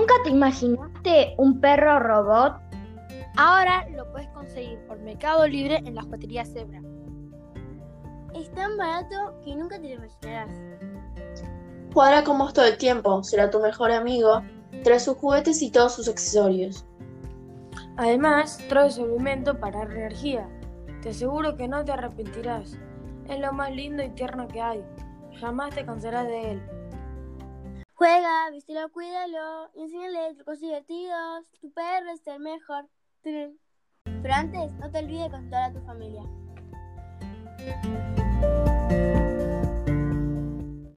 ¿Nunca te imaginaste un perro robot? Ahora lo puedes conseguir por Mercado Libre en la juguetería Zebra. Es tan barato que nunca te lo imaginarás. Jugará con vos todo el tiempo, será tu mejor amigo, trae sus juguetes y todos sus accesorios. Además, trae su alimento para energía. Te aseguro que no te arrepentirás. Es lo más lindo y tierno que hay. Jamás te cansarás de él. Juega, vístelo, cuídalo, enséñale trucos divertidos. Tu perro es el mejor. Pero antes, no te olvides de contar a tu familia.